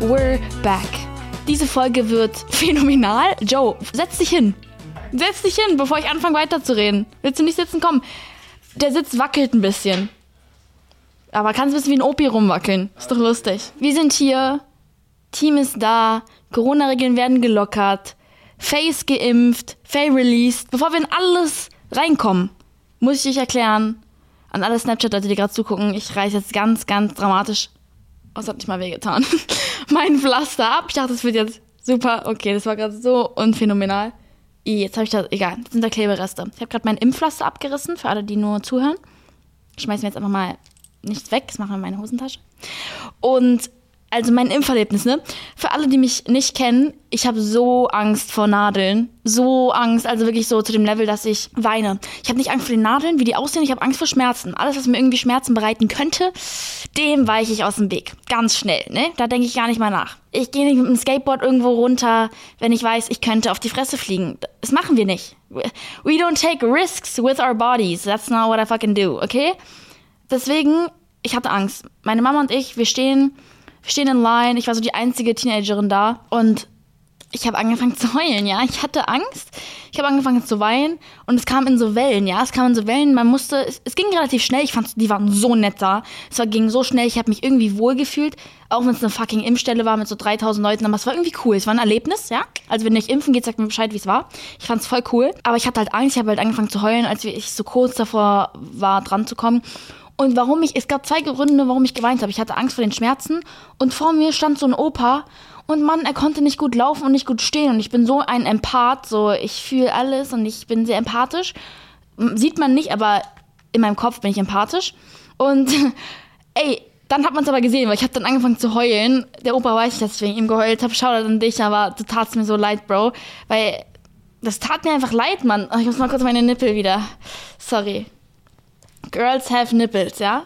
we're back. Diese Folge wird phänomenal. Joe, setz dich hin. Setz dich hin, bevor ich anfange weiterzureden. Willst du nicht sitzen? Komm. Der Sitz wackelt ein bisschen. Aber kannst ein bisschen wie ein Opi rumwackeln. Ist doch lustig. Wir sind hier. Team ist da. Corona-Regeln werden gelockert. Face geimpft. Faye released. Bevor wir in alles reinkommen, muss ich dich erklären, an alle Snapchat-Leute, die gerade zugucken, ich reiße jetzt ganz, ganz dramatisch. Oh, es hat nicht mal wehgetan. mein Pflaster ab. Ich dachte, das wird jetzt super. Okay, das war gerade so unphänomenal. Jetzt habe ich da, egal, das sind da Klebereste. Ich habe gerade mein Impfpflaster abgerissen, für alle, die nur zuhören. Ich schmeiße mir jetzt einfach mal nichts weg, das machen wir in meine Hosentasche. Und also mein Impferlebnis, ne? Für alle, die mich nicht kennen, ich habe so Angst vor Nadeln. So Angst, also wirklich so zu dem Level, dass ich weine. Ich habe nicht Angst vor den Nadeln, wie die aussehen, ich habe Angst vor Schmerzen. Alles, was mir irgendwie Schmerzen bereiten könnte, dem weiche ich aus dem Weg. Ganz schnell, ne? Da denke ich gar nicht mal nach. Ich gehe nicht mit dem Skateboard irgendwo runter, wenn ich weiß, ich könnte auf die Fresse fliegen. Das machen wir nicht. We don't take risks with our bodies. That's not what I fucking do, okay? Deswegen, ich hatte Angst. Meine Mama und ich, wir stehen wir stehen in Line, ich war so die einzige Teenagerin da und ich habe angefangen zu heulen, ja. Ich hatte Angst. Ich habe angefangen zu weinen und es kam in so Wellen, ja. Es kam in so Wellen. Man musste, es, es ging relativ schnell. Ich fand, die waren so nett da. Es war, ging so schnell. Ich habe mich irgendwie wohlgefühlt, auch wenn es eine fucking Impfstelle war mit so 3000 Leuten. Aber es war irgendwie cool. Es war ein Erlebnis, ja. Also wenn ihr euch impfen geht, sagt mir Bescheid, wie es war. Ich fand es voll cool. Aber ich hatte halt Angst. Ich habe halt angefangen zu heulen, als ich so kurz davor war, dran zu kommen. Und warum ich, es gab zwei Gründe, warum ich geweint habe. Ich hatte Angst vor den Schmerzen und vor mir stand so ein Opa und Mann, er konnte nicht gut laufen und nicht gut stehen. Und ich bin so ein Empath, so ich fühle alles und ich bin sehr empathisch. Sieht man nicht, aber in meinem Kopf bin ich empathisch. Und ey, dann hat man es aber gesehen, weil ich habe dann angefangen zu heulen. Der Opa weiß nicht, dass ich wegen ihm geheult habe. Schau an dich, aber du tatst mir so leid, Bro. Weil das tat mir einfach leid, Mann. Ich muss mal kurz meine Nippel wieder. Sorry. Girls have nipples, ja.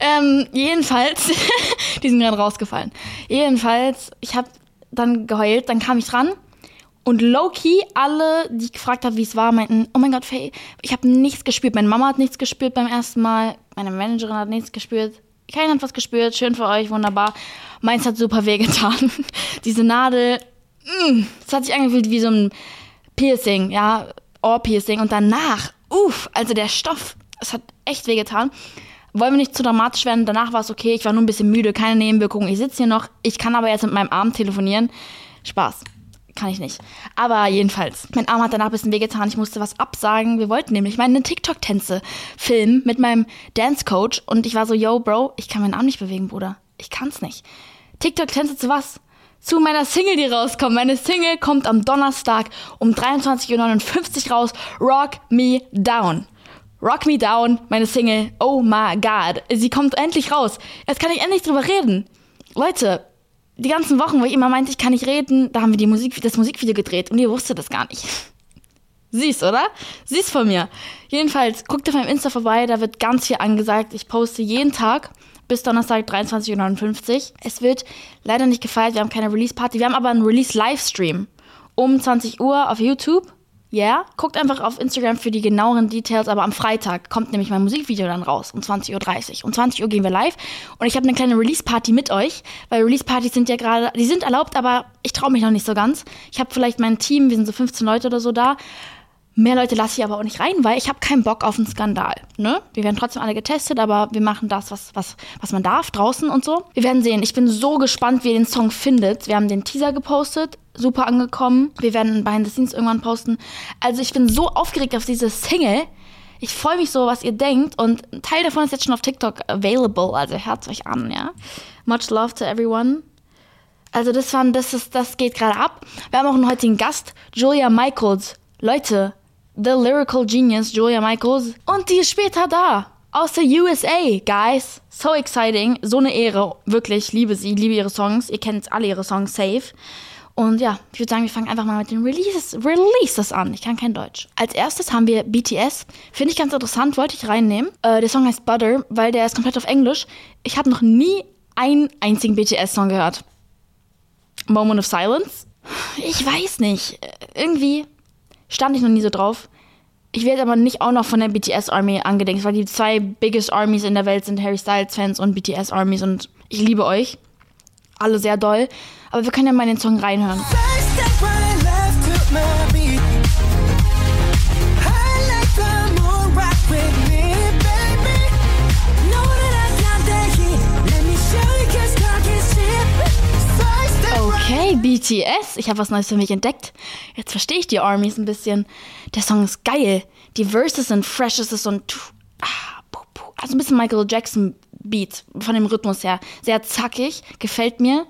Ähm, jedenfalls, die sind gerade rausgefallen. Jedenfalls, ich habe dann geheult, dann kam ich dran und low-key, alle, die ich gefragt habe, wie es war, meinten, oh mein Gott, Faye, ich habe nichts gespürt. Meine Mama hat nichts gespürt beim ersten Mal, meine Managerin hat nichts gespürt. Keiner hat was gespürt, schön für euch, wunderbar. Meins hat super wehgetan. Diese Nadel, mm, es hat sich angefühlt wie so ein Piercing, ja, Ohrpiercing. Und danach, uff, also der Stoff, es hat echt wehgetan. Wollen wir nicht zu dramatisch werden? Danach war es okay. Ich war nur ein bisschen müde, keine Nebenwirkungen. Ich sitze hier noch. Ich kann aber jetzt mit meinem Arm telefonieren. Spaß. Kann ich nicht. Aber jedenfalls, mein Arm hat danach ein bisschen wehgetan. Ich musste was absagen. Wir wollten nämlich meine TikTok-Tänze filmen mit meinem Dance-Coach. Und ich war so, yo, Bro, ich kann meinen Arm nicht bewegen, Bruder. Ich kann's nicht. TikTok-Tänze zu was? Zu meiner Single, die rauskommt. Meine Single kommt am Donnerstag um 23.59 Uhr raus. Rock Me Down. Rock Me Down, meine Single, oh my god. Sie kommt endlich raus. Jetzt kann ich endlich drüber reden. Leute, die ganzen Wochen, wo ich immer meinte, ich kann nicht reden, da haben wir die Musik, das Musikvideo gedreht und ihr wusstet das gar nicht. Süß, oder? Süß von mir. Jedenfalls, guckt auf meinem Insta vorbei, da wird ganz viel angesagt. Ich poste jeden Tag bis Donnerstag 23.59 Uhr. Es wird leider nicht gefeiert, wir haben keine Release-Party, wir haben aber einen Release-Livestream um 20 Uhr auf YouTube yeah. guckt einfach auf Instagram für die genaueren Details, aber am Freitag kommt nämlich mein Musikvideo dann raus, um 20.30 Uhr. Um 20 Uhr gehen wir live und ich habe eine kleine Release-Party mit euch, weil Release-Partys sind ja gerade, die sind erlaubt, aber ich traue mich noch nicht so ganz. Ich habe vielleicht mein Team, wir sind so 15 Leute oder so da. Mehr Leute lasse ich aber auch nicht rein, weil ich habe keinen Bock auf einen Skandal. Ne? Wir werden trotzdem alle getestet, aber wir machen das, was, was, was man darf, draußen und so. Wir werden sehen. Ich bin so gespannt, wie ihr den Song findet. Wir haben den Teaser gepostet super angekommen. Wir werden Behind the Scenes irgendwann posten. Also ich bin so aufgeregt auf diese Single. Ich freue mich so, was ihr denkt. Und ein Teil davon ist jetzt schon auf TikTok available. Also hört euch an, ja. Much love to everyone. Also das war, das ist, das geht gerade ab. Wir haben auch einen heutigen Gast, Julia Michaels. Leute, the lyrical genius Julia Michaels. Und die ist später da. Aus der USA, guys. So exciting. So eine Ehre. Wirklich, liebe sie, liebe ihre Songs. Ihr kennt alle ihre Songs safe. Und ja, ich würde sagen, wir fangen einfach mal mit den Releases, Releases an. Ich kann kein Deutsch. Als erstes haben wir BTS. Finde ich ganz interessant, wollte ich reinnehmen. Äh, der Song heißt Butter, weil der ist komplett auf Englisch. Ich habe noch nie einen einzigen BTS-Song gehört. Moment of Silence? Ich weiß nicht. Irgendwie stand ich noch nie so drauf. Ich werde aber nicht auch noch von der BTS Army angedenkt, weil die zwei biggest Armies in der Welt sind Harry Styles Fans und BTS Armies und ich liebe euch. alle sehr doll. Aber wir können ja mal den Song reinhören. BTS. Ich habe was Neues für mich entdeckt. Jetzt verstehe ich die Armies ein bisschen. Der Song ist geil. Die Verses sind fresh. Es ist so ein. Ah. Also ein bisschen Michael Jackson Beat von dem Rhythmus her. Sehr zackig. Gefällt mir.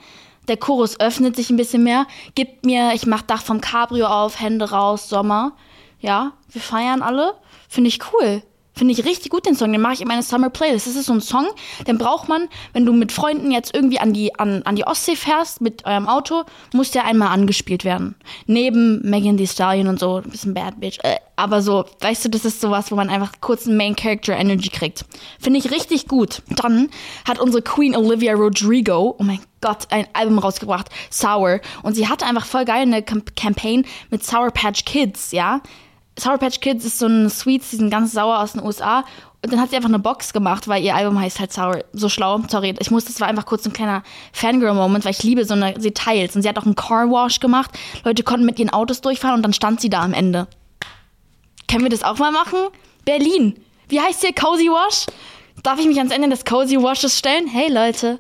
Der Chorus öffnet sich ein bisschen mehr. Gibt mir, ich mach Dach vom Cabrio auf, Hände raus, Sommer. Ja, wir feiern alle. Finde ich cool. Finde ich richtig gut, den Song. Den mache ich in meine Summer Playlist. Das ist so ein Song, den braucht man, wenn du mit Freunden jetzt irgendwie an die, an, an die Ostsee fährst mit eurem Auto, muss der einmal angespielt werden. Neben Megan Thee Stallion und so, ein bisschen Bad Bitch. Äh, aber so, weißt du, das ist sowas, wo man einfach kurz einen Main Character Energy kriegt. Finde ich richtig gut. Dann hat unsere Queen Olivia Rodrigo, oh mein Gott, ein Album rausgebracht, Sour. Und sie hatte einfach voll geil eine Camp Campaign mit Sour Patch Kids, ja. Sour Patch Kids ist so ein Sweets, die sind ganz sauer aus den USA. Und dann hat sie einfach eine Box gemacht, weil ihr Album heißt halt Sour. So schlau, sorry. Ich musste, das war einfach kurz ein kleiner Fangirl-Moment, weil ich liebe so eine Details. Und sie hat auch einen Car Wash gemacht. Leute konnten mit ihren Autos durchfahren und dann stand sie da am Ende. Können wir das auch mal machen? Berlin. Wie heißt hier Cozy Wash? Darf ich mich ans Ende des Cozy Washes stellen? Hey Leute.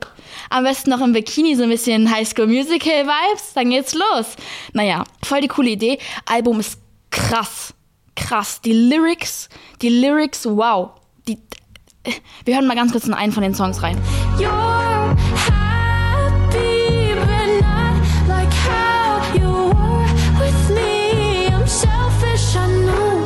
Am besten noch im Bikini, so ein bisschen High School Musical Vibes. Dann geht's los. Naja, voll die coole Idee. Album ist krass. Krass. Die Lyrics, die Lyrics, wow. Die, wir hören mal ganz kurz in einen von den Songs rein. You're happy, but not like how you were with me. I'm selfish, I know.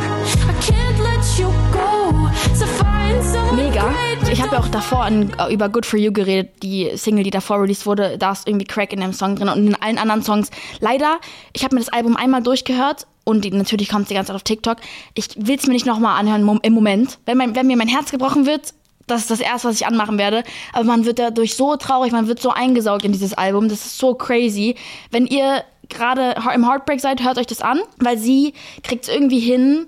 I can't let you go. So find someone Mega. Ich habe ja auch davor an, äh, über Good For You geredet, die Single, die davor released wurde. Da ist irgendwie Crack in dem Song drin und in allen anderen Songs. Leider, ich habe mir das Album einmal durchgehört und die, natürlich kommt es die ganze Zeit auf TikTok. Ich will es mir nicht nochmal anhören im Moment. Wenn, mein, wenn mir mein Herz gebrochen wird, das ist das Erste, was ich anmachen werde. Aber man wird dadurch so traurig, man wird so eingesaugt in dieses Album. Das ist so crazy. Wenn ihr gerade im Heartbreak seid, hört euch das an, weil sie kriegt es irgendwie hin,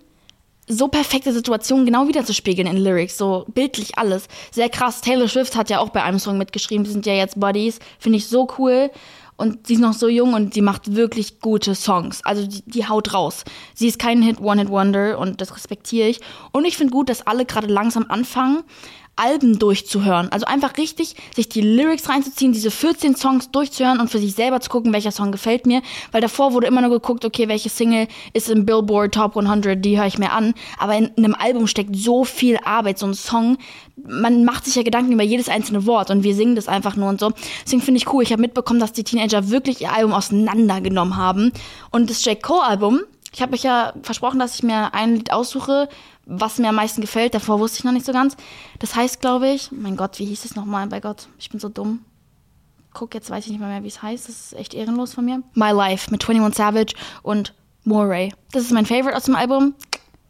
so perfekte Situationen genau wiederzuspiegeln in Lyrics, so bildlich alles. Sehr krass. Taylor Swift hat ja auch bei einem Song mitgeschrieben, die sind ja jetzt Buddies. Finde ich so cool. Und sie ist noch so jung und sie macht wirklich gute Songs. Also die, die haut raus. Sie ist kein Hit, One-Hit-Wonder und das respektiere ich. Und ich finde gut, dass alle gerade langsam anfangen, Alben durchzuhören. Also einfach richtig sich die Lyrics reinzuziehen, diese 14 Songs durchzuhören und für sich selber zu gucken, welcher Song gefällt mir. Weil davor wurde immer nur geguckt, okay, welche Single ist im Billboard Top 100, die höre ich mir an. Aber in, in einem Album steckt so viel Arbeit, so ein Song. Man macht sich ja Gedanken über jedes einzelne Wort und wir singen das einfach nur und so. Deswegen finde ich cool. Ich habe mitbekommen, dass die Teenager wirklich ihr Album auseinandergenommen haben. Und das J. Cole Album, ich habe euch ja versprochen, dass ich mir ein Lied aussuche, was mir am meisten gefällt. Davor wusste ich noch nicht so ganz. Das heißt, glaube ich, mein Gott, wie hieß es nochmal? Bei Gott, ich bin so dumm. Guck, jetzt weiß ich nicht mal mehr, wie es heißt. Das ist echt ehrenlos von mir. My Life mit 21 Savage und Moray. Das ist mein Favorite aus dem Album.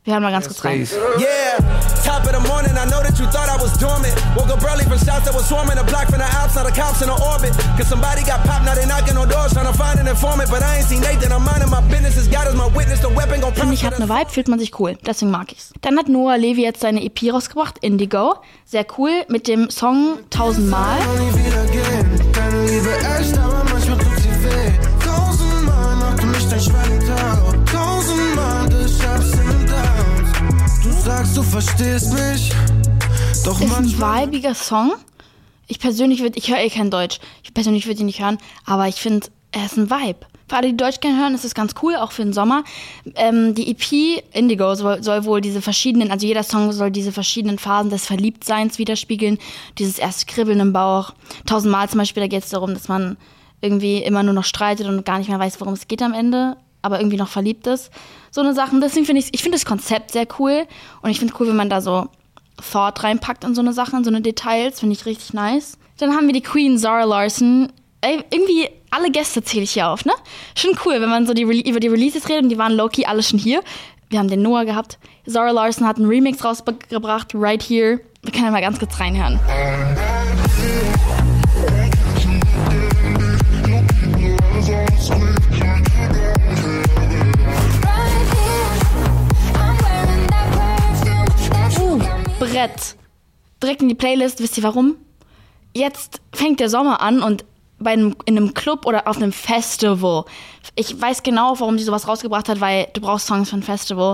Wir hören mal ganz kurz rein. Yeah, top of the morning, I know that you thought I was dormant. Woke up early from shots that was swarming the block from the Alps, now the cops in the orbit. Cause somebody got popped, now they knocking on doors trying to find an informant. But I ain't seen Nathan, I'm minding my business. As God is my witness, the weapon gon' Finde ich, hat eine Vibe, fühlt man sich cool. Deswegen mag ich's. Dann hat Noah Levi jetzt seine EP rausgebracht, Indigo. Sehr cool, mit dem Song Tausendmal. nie Du verstehst mich. Doch Ist ein vibiger Song. Ich persönlich würde, ich höre eh kein Deutsch. Ich persönlich würde ihn nicht hören, aber ich finde, er ist ein Vibe. Für alle, die Deutsch gerne hören, ist es ganz cool, auch für den Sommer. Ähm, die EP Indigo soll, soll wohl diese verschiedenen, also jeder Song soll diese verschiedenen Phasen des Verliebtseins widerspiegeln. Dieses erste Kribbeln im Bauch. Tausendmal zum Beispiel, da geht es darum, dass man irgendwie immer nur noch streitet und gar nicht mehr weiß, worum es geht am Ende, aber irgendwie noch verliebt ist. So eine Sachen. Deswegen finde ich, ich finde das Konzept sehr cool und ich finde cool, wenn man da so Thought reinpackt in so eine Sache, in so eine Details, finde ich richtig nice. Dann haben wir die Queen Zara Larson. Ey, irgendwie alle Gäste zähle ich hier auf, ne? Schon cool, wenn man so die, über die Releases redet und die waren low-key alle schon hier. Wir haben den Noah gehabt. Zara Larson hat einen Remix rausgebracht, Right Here. Wir können ja mal ganz kurz reinhören. Brett. Direkt in die Playlist. Wisst ihr warum? Jetzt fängt der Sommer an und bei einem, in einem Club oder auf einem Festival. Ich weiß genau, warum sie sowas rausgebracht hat, weil du brauchst Songs für ein Festival.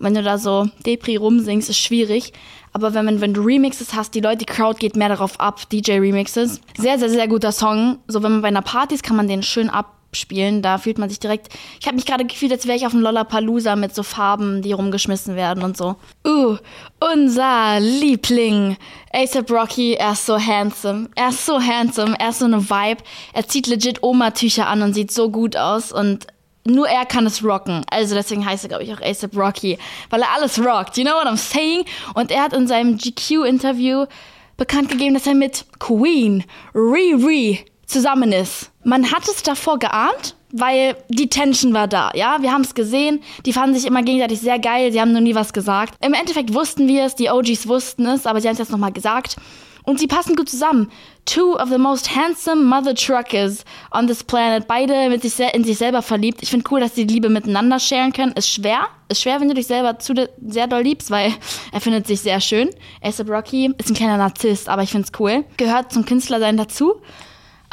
Und wenn du da so Depri rumsingst, ist schwierig. Aber wenn, wenn du Remixes hast, die Leute, die Crowd geht mehr darauf ab, DJ-Remixes. Sehr, sehr, sehr guter Song. So, wenn man bei einer Party ist, kann man den schön abspielen. Da fühlt man sich direkt. Ich habe mich gerade gefühlt, als wäre ich auf einem Lollapalooza mit so Farben, die rumgeschmissen werden und so. Uh, unser Liebling. ASAP Rocky, er ist so handsome. Er ist so handsome. Er ist so eine Vibe. Er zieht legit Oma-Tücher an und sieht so gut aus. Und nur er kann es rocken. Also deswegen heißt er, glaube ich, auch ASAP Rocky. Weil er alles rockt. You know what I'm saying? Und er hat in seinem GQ-Interview bekannt gegeben, dass er mit Queen, Riri, zusammen ist. Man hat es davor geahnt, weil die Tension war da, ja? Wir haben es gesehen, die fanden sich immer gegenseitig sehr geil, sie haben nur nie was gesagt. Im Endeffekt wussten wir es, die OGs wussten es, aber sie haben es jetzt nochmal gesagt. Und sie passen gut zusammen. Two of the most handsome mother truckers on this planet. Beide mit sich in sich selber verliebt. Ich finde cool, dass sie die Liebe miteinander scheren können. Ist schwer. Ist schwer, wenn du dich selber zu sehr doll liebst, weil er findet sich sehr schön. ASAP Rocky ist ein kleiner Narzisst, aber ich finde es cool. Gehört zum Künstlersein dazu.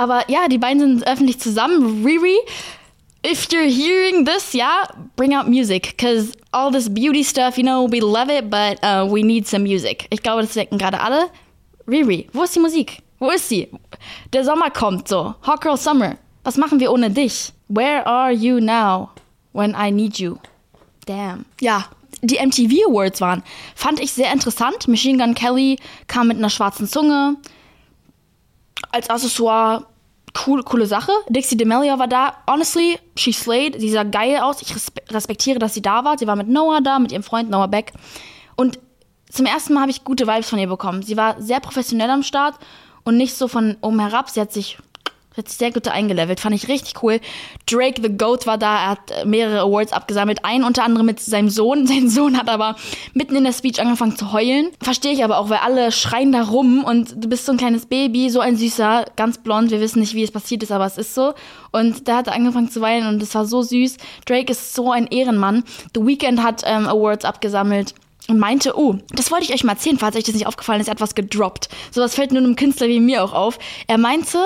Aber ja, die beiden sind öffentlich zusammen. Riri, if you're hearing this, yeah, bring out music. Because all this beauty stuff, you know, we love it, but uh, we need some music. Ich glaube, das denken gerade alle. Riri, wo ist die Musik? Wo ist sie? Der Sommer kommt so. Hot Girl Summer. Was machen wir ohne dich? Where are you now when I need you? Damn. Ja, die MTV Awards waren, fand ich sehr interessant. Machine Gun Kelly kam mit einer schwarzen Zunge. Als Accessoire cool, coole Sache. Dixie D'Amelio war da. Honestly, she slayed. Sie sah geil aus. Ich respektiere, dass sie da war. Sie war mit Noah da, mit ihrem Freund Noah Beck. Und zum ersten Mal habe ich gute Vibes von ihr bekommen. Sie war sehr professionell am Start und nicht so von oben herab. Sie hat sich, hat sich sehr gut eingelevelt. Fand ich richtig cool. Drake the Goat war da. Er hat mehrere Awards abgesammelt. Einen unter anderem mit seinem Sohn. Sein Sohn hat aber mitten in der Speech angefangen zu heulen. Verstehe ich aber auch, weil alle schreien da rum und du bist so ein kleines Baby, so ein süßer, ganz blond. Wir wissen nicht, wie es passiert ist, aber es ist so. Und da hat er angefangen zu weinen und es war so süß. Drake ist so ein Ehrenmann. The Weeknd hat ähm, Awards abgesammelt und meinte, oh, das wollte ich euch mal erzählen, falls euch das nicht aufgefallen ist, er hat was gedroppt. Sowas fällt nur einem Künstler wie mir auch auf. Er meinte,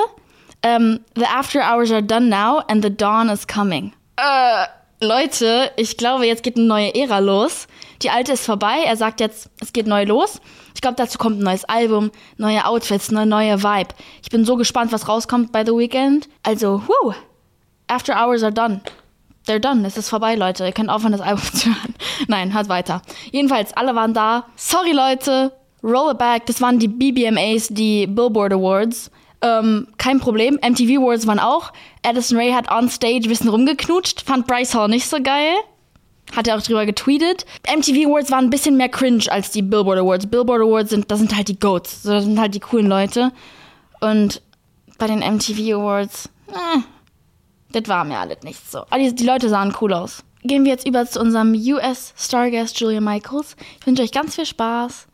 ähm, the after hours are done now and the dawn is coming. Äh, Leute, ich glaube, jetzt geht eine neue Ära los. Die alte ist vorbei. Er sagt jetzt, es geht neu los. Ich glaube, dazu kommt ein neues Album, neue Outfits, eine neue Vibe. Ich bin so gespannt, was rauskommt bei The Weeknd. Also, whoo, after hours are done. They're done. Es ist vorbei, Leute. Ihr könnt aufhören, das Album zu hören. Nein, hört weiter. Jedenfalls, alle waren da. Sorry, Leute. Roll it back. Das waren die BBMAs, die Billboard Awards. Ähm, kein Problem. MTV Awards waren auch. Addison Ray hat on stage ein bisschen rumgeknutscht. Fand Bryce Hall nicht so geil. Hat er auch drüber getweetet. MTV Awards waren ein bisschen mehr cringe als die Billboard Awards. Billboard Awards sind, das sind halt die Goats. Das sind halt die coolen Leute. Und bei den MTV Awards, eh, das war mir alles nicht so. Aber die, die Leute sahen cool aus. Gehen wir jetzt über zu unserem US Starguest Julia Michaels. Ich wünsche euch ganz viel Spaß.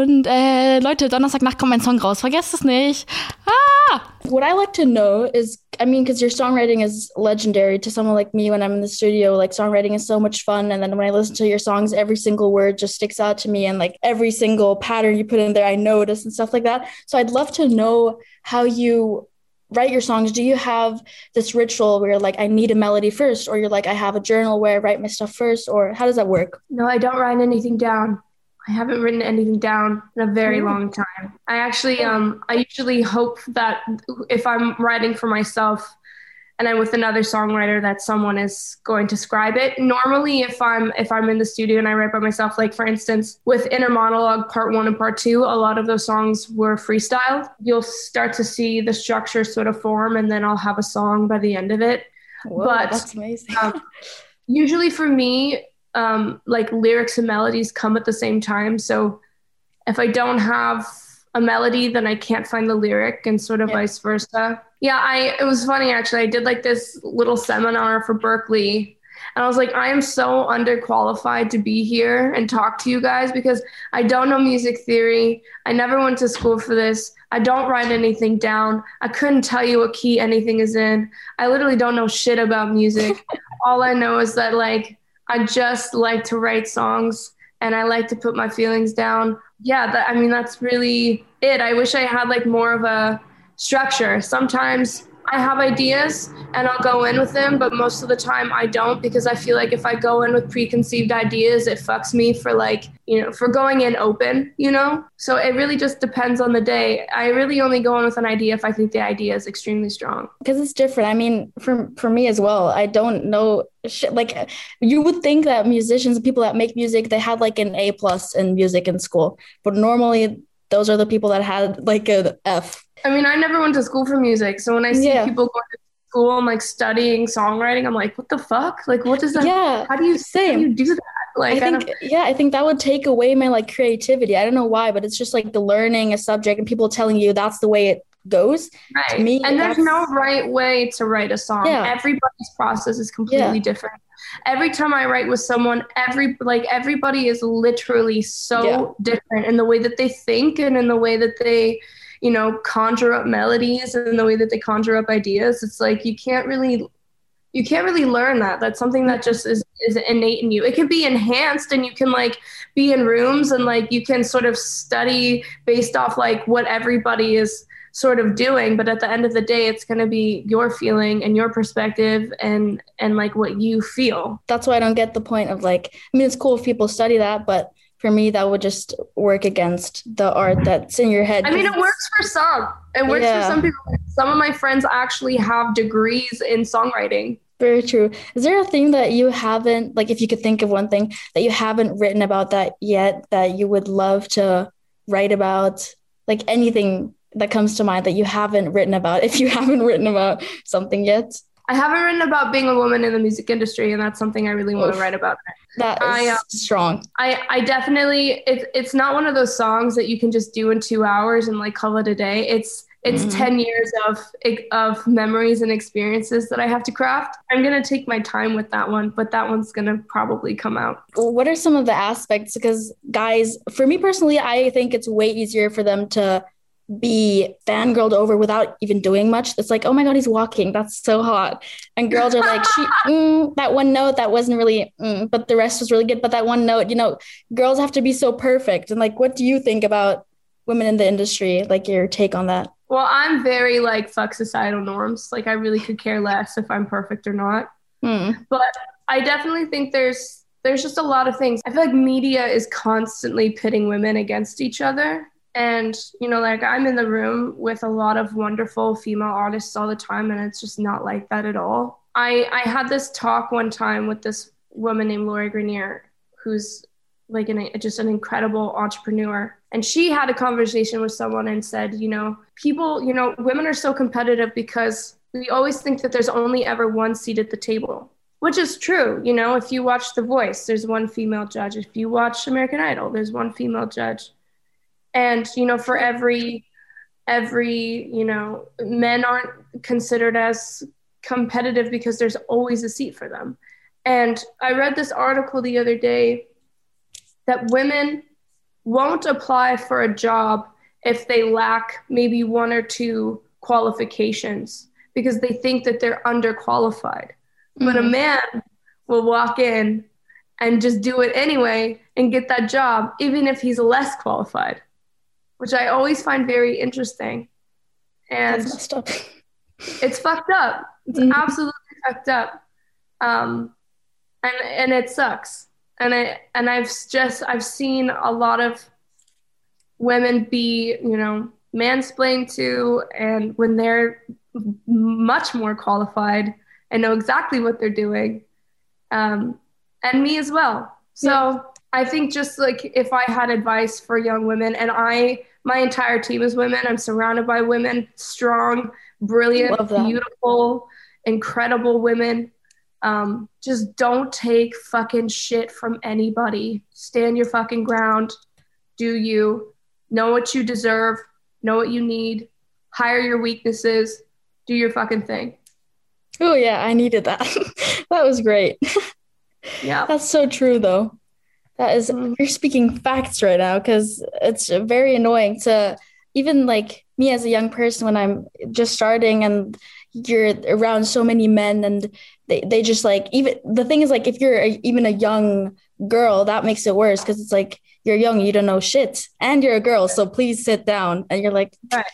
Und äh, Leute, Donnerstagnacht kommt mein Song raus. Vergesst es nicht. Ah! What I like to know is, I mean, because your songwriting is legendary to someone like me when I'm in the studio. Like, songwriting is so much fun. And then when I listen to your songs, every single word just sticks out to me. And like every single pattern you put in there, I notice and stuff like that. So I'd love to know how you write your songs do you have this ritual where you're like i need a melody first or you're like i have a journal where i write my stuff first or how does that work No, I don't write anything down. I haven't written anything down in a very long time. I actually, um, I usually hope that if I'm writing for myself and I'm with another songwriter, that someone is going to scribe it. Normally, if I'm if I'm in the studio and I write by myself, like for instance, with Inner Monologue Part One and Part Two, a lot of those songs were freestyled. You'll start to see the structure sort of form, and then I'll have a song by the end of it. Whoa, But, that's amazing um, usually for me um, like lyrics and melodies come at the same time. So if i don't have a melody then i can't find the lyric and sort of Yeah. vice versa. Yeah i it was funny actually. I did like this little seminar for berkeley and i was like i am so underqualified to be here and talk to you guys because i don't know music theory. I never went to school for this. I don't write anything down. I couldn't tell you what key anything is in. I literally don't know shit about music. All I know is that like I just like to write songs and I like to put my feelings down. Yeah, that I mean that's really it. I wish I had like more of a structure. Sometimes I have ideas and I'll go in with them, but most of the time I don't because I feel like if I go in with preconceived ideas, it fucks me for like, you know, for going in open, you know? So it really just depends on the day. I really only go in with an idea if I think the idea is extremely strong. because it's different. I mean, for for me as well, I don't know shit. Like you would think that musicians and people that make music, they had like an A plus in music in school, but normally those are the people that had like an F. I mean, I never went to school for music. So when I see Yeah. people going to school and like studying songwriting, I'm like, what the fuck? Like, what does that, Yeah, how do you, how do you do that? Like, I I, think don't, yeah, I think that would take away my like creativity. I don't know why, but it's just like the learning a subject and people telling you that's the way it goes. right. me, and there's no right way to write a song. Yeah. Everybody's process is completely Yeah. different. Every time I write with someone, every like everybody is literally so Yeah. different in the way that they think and in the way that they, you know, conjure up melodies and the way that they conjure up ideas. It's like you can't really you can't really learn that. That's something that just is is innate in you. It can be enhanced and you can like be in rooms and like you can sort of study based off like what everybody is sort of doing but at the end of the day it's going to be your feeling and your perspective and and like what you feel That's why I don't get the point of like. I mean, it's cool if people study that, but for me, that would just work against the art that's in your head. i mean it works for some it works Yeah. for some people some of my friends actually have degrees in songwriting Very true. Is there a thing that you haven't, like, if you could think of one thing that you haven't written about that yet that you would love to write about? Like anything that comes to mind that you haven't written about, if you haven't written about something yet? I haven't written about being a woman in the music industry and that's something i really want to write about That is I, uh, strong. I, I definitely it's it's not one of those songs that you can just do in two hours and like call it a day. It's it's Mhm. 10 years of of memories and experiences that I have to craft. I'm gonna take my time with that one, but that one's gonna probably come out. Well, what are some of the aspects? Because, guys, for me personally, I think it's way easier for them to be fangirled over without even doing much. It's like, oh my God, he's walking. That's so hot. And girls are like, she, mm, that one note, that wasn't really, mm, but the rest was really good. But that one note, you know, girls have to be so perfect. And like, what do you think about women in the industry? Like, your take on that? Well, I'm very like fuck societal norms. Like I really could care less if I'm perfect or not. Hmm. but I definitely think there's there's just a lot of things. I feel like media is constantly pitting women against each other. And, you know, like I'm in the room with a lot of wonderful female artists all the time, and it's just not like that at all. I, I had this talk one time with this woman named Lori Grenier, who's like an, just an incredible entrepreneur. And she had a conversation with someone and said, you know, people, you know, women are so competitive because we always think that there's only ever one seat at the table which is true you know if you watch the voice there's one female judge if you watch american idol there's one female judge and you know for every every you know men aren't considered as competitive because there's always a seat for them. And i read this article the other day that women won't apply for a job if they lack maybe one or two qualifications because they think that they're underqualified. But a Mhm. man will walk in and just do it anyway and get that job, even if he's less qualified, which I always find very interesting. And up. it's fucked up. It's Mhm. absolutely fucked up. Um, and and it sucks. And I and I've just I've seen a lot of women be you know mansplained to, and when they're much more qualified and know exactly what they're doing, um, and me as well. So I think just like if I had advice for young women, and I my entire team is women. I'm surrounded by women, strong, brilliant, beautiful, incredible women. Um, just don't take fucking shit from anybody. Stand your fucking ground. Do you know what you deserve? Know what you need. Hire your weaknesses. Do your fucking thing. Oh, yeah, I needed that. that was great. Yeah. That's so true, though. That is, mm. you're speaking facts right now because it's very annoying to even like me as a young person when I'm just starting and you're around so many men and they, they just like, even the thing is, like, if you're a, even a young girl, that makes it worse because it's like you're young, you don't know shit, and you're a girl, so please sit down. And you're like, Right.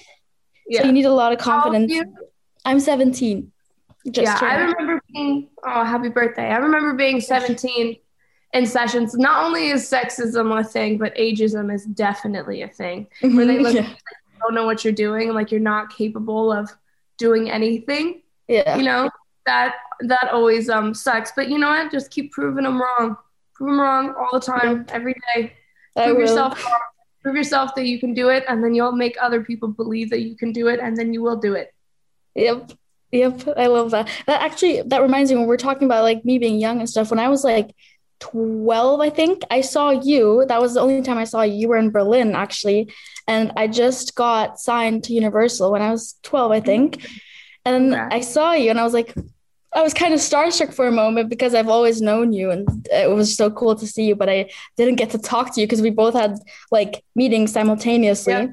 Yeah. So you need a lot of How old are confidence. I'm 17. Just yeah, I remember being oh happy birthday. I remember being 17 in sessions. Not only is sexism a thing, but ageism is definitely a thing. Where they look yeah. like don't know what you're doing like you're not capable of doing anything. yeah. You know, that that always um sucks. But you know what? Just keep proving them wrong. Prove them wrong all the time, every day. I Prove will. yourself wrong. Prove yourself that you can do it, and then you'll make other people believe that you can do it, and then you will do it. Yep. Yep. I love that. That actually that reminds me when we're talking about like me being young and stuff. When I was like 12, I think, I saw you. That was the only time I saw you. You were in Berlin actually. And I just got signed to Universal when I was 12, I think. And. I saw you and I was like I was kind of starstruck for a moment because I've always known you and it was so cool to see you, but I didn't get to talk to you because we both had like meetings simultaneously. Yeah.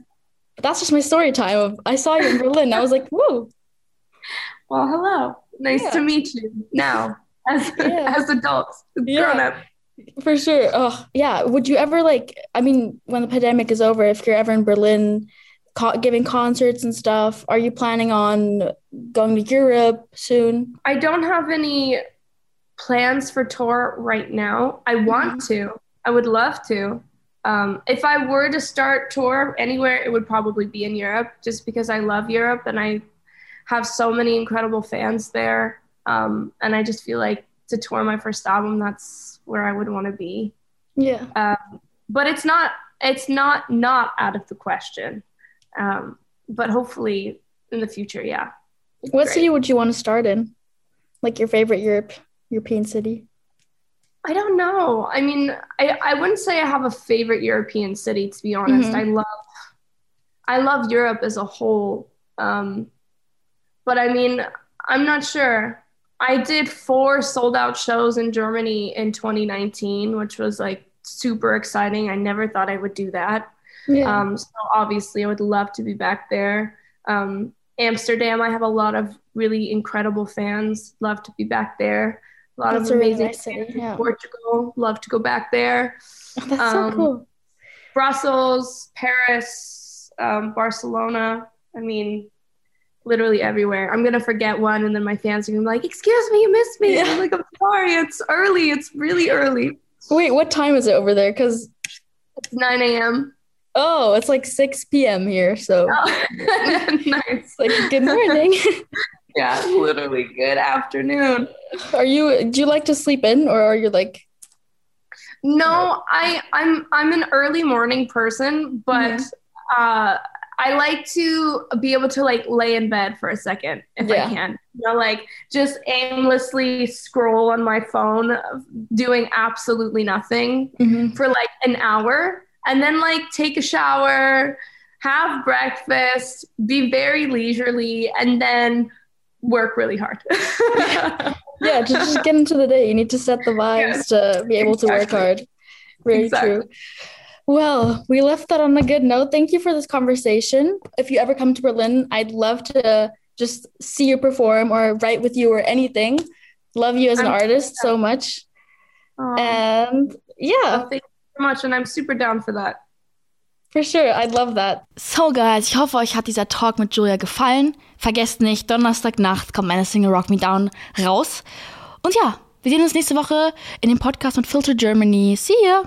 But that's just my story time of I saw you in Berlin. I was like, whoa. Well, hello. Nice Yeah. to meet you now as Yeah. as adults, Yeah. grown up. For sure. Oh, yeah. Would you ever like? I mean, when the pandemic is over, if you're ever in Berlin, co- giving concerts and stuff, are you planning on going to Europe soon? I don't have any plans for tour right now. I want to. I would love to. Um, if I were to start tour anywhere, it would probably be in Europe, just because I love Europe and I have so many incredible fans there. Um, and I just feel like to tour my first album, that's where I would want to be. Yeah. but it's not it's not not out of the question um but hopefully in the future yeah What Great. city would you want to start in? Like your favorite Europe European city? i don't know i mean i i wouldn't say i have a favorite european city to be honest Mhm. i love i love europe as a whole um but i mean i'm not sure i did four sold out shows in germany in 2019 which was like super exciting i never thought i would do that Yeah. Um, so obviously, I would love to be back there. Um, Amsterdam, I have a lot of really incredible fans. Love to be back there. A lot That's of really amazing nice fans yeah. Portugal. Love to go back there. Oh, that's um, so cool. Brussels, Paris, um, Barcelona. I mean, literally everywhere. I'm gonna forget one, and then my fans are gonna be like, "Excuse me, you missed me." Yeah. I'm like, "I'm sorry. It's early. It's really early. Wait, what time is it over there? Because It's 9 a.m." oh, it's like 6 p.m. here. So nice. it's like good morning. Yeah, literally good afternoon. are you do you like to sleep in or are you like No, I I'm I'm an early morning person, but uh I like to be able to like lay in bed for a second if Yeah. I can. You know, like just aimlessly scroll on my phone doing absolutely nothing Mhm. for like an hour and then like take a shower, have breakfast, be very leisurely and then work really hard. Yeah, to just get into the day. You need to set the vibes to be able to work hard. Very Exactly. true. Well, we left that on a good note. Thank you for this conversation. If you ever come to Berlin, I'd love to just see you perform or write with you or anything. Love you as an I'm- artist so much. Um, And yeah, well, thank you so much and I'm super down for that. for sure. I'd love that. So, guys, ich hoffe, euch hat dieser Talk mit Julia gefallen. Vergesst nicht, Donnerstagnacht kommt meine Single Rock Me Down raus. Und ja, wir sehen uns nächste Woche in dem Podcast mit Filter Germany. See ya!